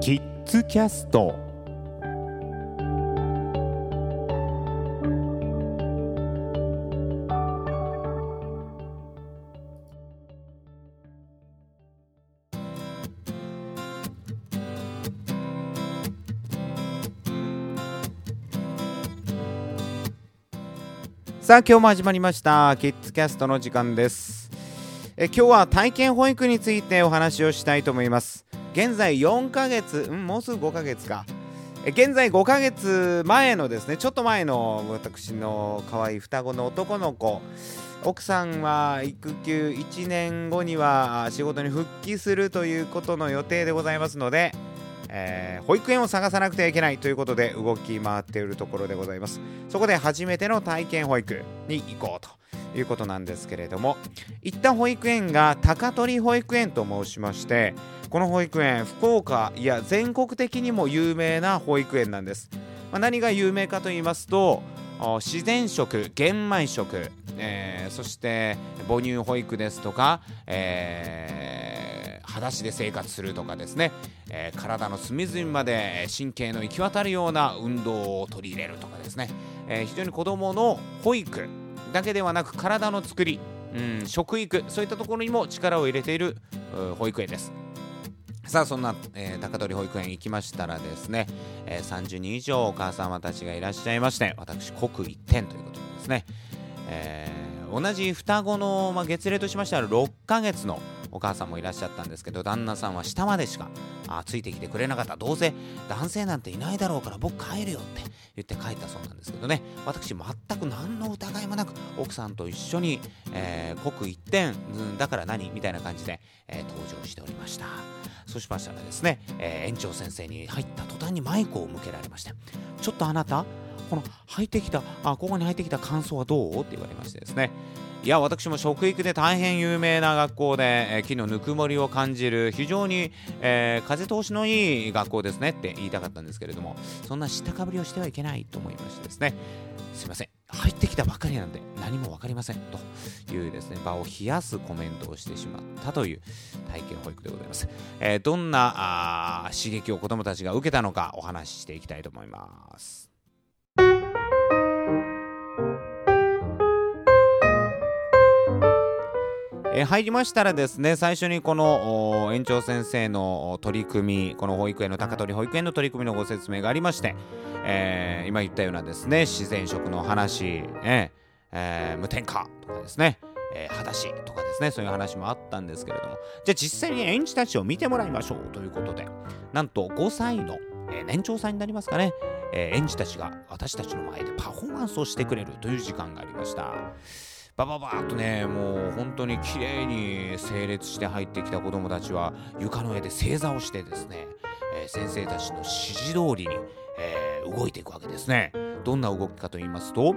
キッズキャスト。さあ今日も始まりました。キッズキャストの時間です。え今日は体験保育についてお話をしたいと思います。現在4ヶ月、ん、もうすぐ5ヶ月か。現在5ヶ月前のですねちょっと前の私の可愛い双子の男の子。奥さんは育休1年後には仕事に復帰するということの予定でございますのでえー、保育園を探さなくてはいけないということで動き回っているところでございます。そこで初めての体験保育に行こうと。いうことなんですけれども行った保育園が高取保育園と申しましてこの保育園福岡いや全国的にも有名な保育園なんです、まあ、何が有名かと言いますと自然食玄米食、えー、そして母乳保育ですとか、えー裸足で生活するとかですね、えー、体の隅々まで神経の行き渡るような運動を取り入れるとかですね、えー、非常に子どもの保育だけではなく体の作り、うん、食育そういったところにも力を入れている保育園です。さあそんな、えー、高取保育園行きましたらですね、えー、30人以上お母様たちがいらっしゃいまして私刻一点ということですね、えー、同じ双子の、まあ、月齢としましては6ヶ月のお母さんもいらっしゃったんですけど旦那さんは下までしかあついてきてくれなかった。どうせ男性なんていないだろうから僕帰るよって言って帰ったそうなんですけどね。私全く何の疑いもなく奥さんと一緒に、えー、刻一点、うん、だから何みたいな感じで、えー、登場しておりました。そうしましたらですね、えー、園長先生に入った途端にマイクを向けられましてちょっとあなたこの入ってきたあここに入ってきた感想はどう？って言われましてですね。いや私も食育で大変有名な学校で、えー、木のぬくもりを感じる非常に、えー、風通しのいい学校ですねって言いたかったんですけれどもそんな知ったかぶりをしてはいけないと思いましてですねすいません入ってきたばかりなんで何も分かりませんというですね場を冷やすコメントをしてしまったという体験保育でございます、えー、どんな刺激を子どもたちが受けたのかお話ししていきたいと思います。え入りましたらですね最初にこの園長先生の取り組みこの保育園の高取保育園の取り組みのご説明がありまして、えー、今言ったようなですね自然食の話、えー、無添加とかですねえー、裸足とかですねそういう話もあったんですけれどもじゃあ実際に園児たちを見てもらいましょうということでなんと5歳の、えー、年長さんになりますかね、えー、園児たちが私たちの前でパフォーマンスをしてくれるという時間がありました。バババーっとねもう本当に綺麗に整列して入ってきた子どもたちは床の上で正座をしてですね、えー、先生たちの指示通りに、えー、動いていくわけですね。どんな動きかと言いますと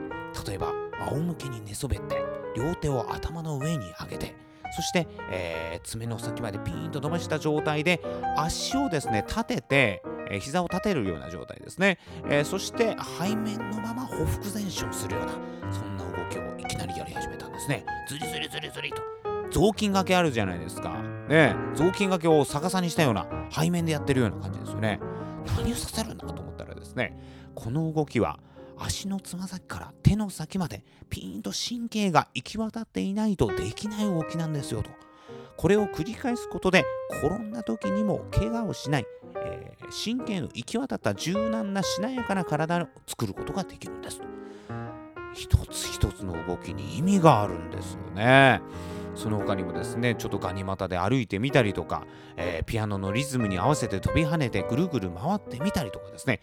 例えば仰向けに寝そべって両手を頭の上に上げてそして、えー、爪の先までピーンと伸ばした状態で足をですね立てて、えー、膝を立てるような状態ですね、えー、そして背面のままほふ前進するようなそんな動きをいきなりやり始めたんですね。ズリズリズリズリと。雑巾がけあるじゃないですか。ね雑巾がけを逆さにしたような背面でやってるような感じですよね。何をさせるんだと思ったらですねこの動きは足のつま先から手の先までピーンと神経が行き渡っていないとできない動きなんですよと。これを繰り返すことで転んだ時にも怪我をしない、えー、神経の行き渡った柔軟なしなやかな体を作ることができるんです一つ一つの動きに意味があるんですよね。その他にもですねちょっとガニ股で歩いてみたりとか、えー、ピアノのリズムに合わせて飛び跳ねてぐるぐる回ってみたりとかですね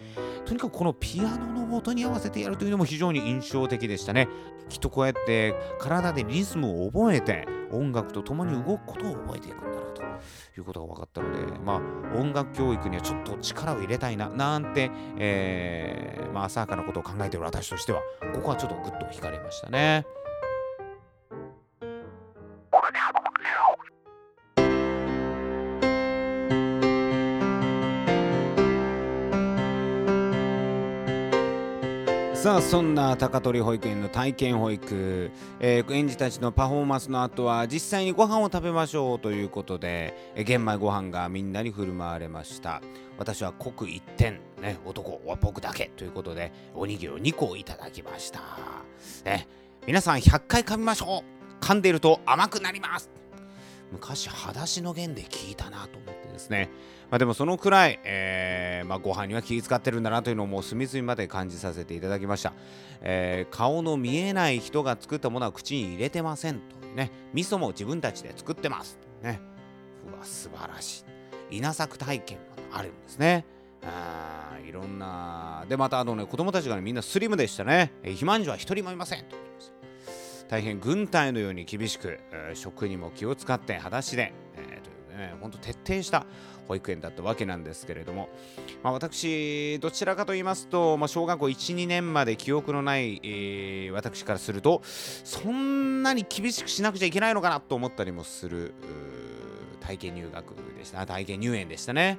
とにかくこのピアノの音に合わせてやるというのも非常に印象的でしたねきっとこうやって体でリズムを覚えて音楽と共に動くことを覚えていくんだなということが分かったのでまあ音楽教育にはちょっと力を入れたいななんて、えー、まあ浅はかなことを考えている私としてはここはちょっとグッと惹かれましたね。さあそんな高取保育園の体験保育、えー、園児たちのパフォーマンスの後は実際にご飯を食べましょうということで、えー、玄米ご飯がみんなに振る舞われました。私は刻一点ね男は僕だけということでおにぎりを2個いただきました。ね皆さん100回噛みましょう。噛んでいると甘くなります。昔裸足の弦で聞いたなと思ってですね。まあでもそのくらい、えー、まあ、ご飯には気遣ってるんだなというのをもう隅々まで感じさせていただきました、えー、顔の見えない人が作ったものは口に入れてませんとね。味噌も自分たちで作ってますね。うわ素晴らしい。稲作体験もあるんですね。あいろんなでまたあのね子供たちが、ね、みんなスリムでしたね、肥満児は一人もいませんと大変軍隊のように厳しく、えー、食にも気を使って裸足で、えー、というね本当徹底した保育園だったわけなんですけれども、まあ、私どちらかと言いますと、まあ、小学校12年まで記憶のない、えー、私からするとそんなに厳しくしなくちゃいけないのかなと思ったりもする体験入学でした体験入園でしたね。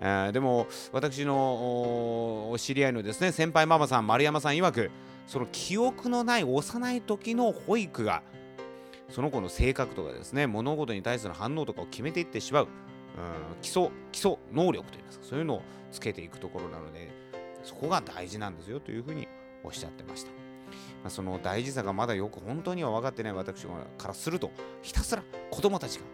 えー、でも私のお知り合いのですね先輩ママさん丸山さん曰くその記憶のない幼い時の保育がその子の性格とかですね物事に対する反応とかを決めていってしまう、うん、基礎基礎能力といいますかそういうのをつけていくところなのでそこが大事なんですよというふうにおっしゃってました。まあ、その大事さがまだよく本当には分かってない私からするとひたすら子供たちが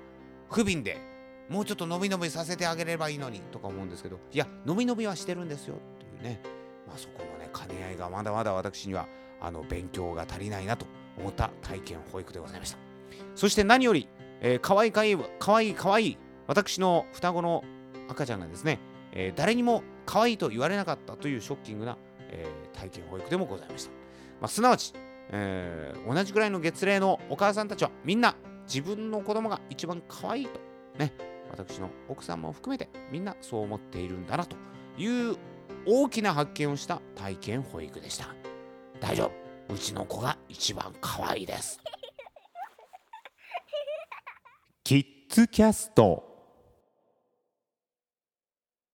不憫でもうちょっと伸び伸びさせてあげればいいのにとか思うんですけどいや伸び伸びはしてるんですよっていうね、まあ、そこのね兼ね合いがまだまだ私にはあの勉強が足りないなと思った体験保育でございました。そして何より、えー、かわいかいかわいいかわいい私の双子の赤ちゃんがですね、えー、誰にも可愛いと言われなかったというショッキングな、えー、体験保育でもございました、まあ、すなわち、えー、同じくらいの月齢のお母さんたちはみんな自分の子供が一番可愛いとね私の奥さんも含めてみんなそう思っているんだなという大きな発見をした体験保育でした。大丈夫。うちの子が一番可愛いです。キッズキャスト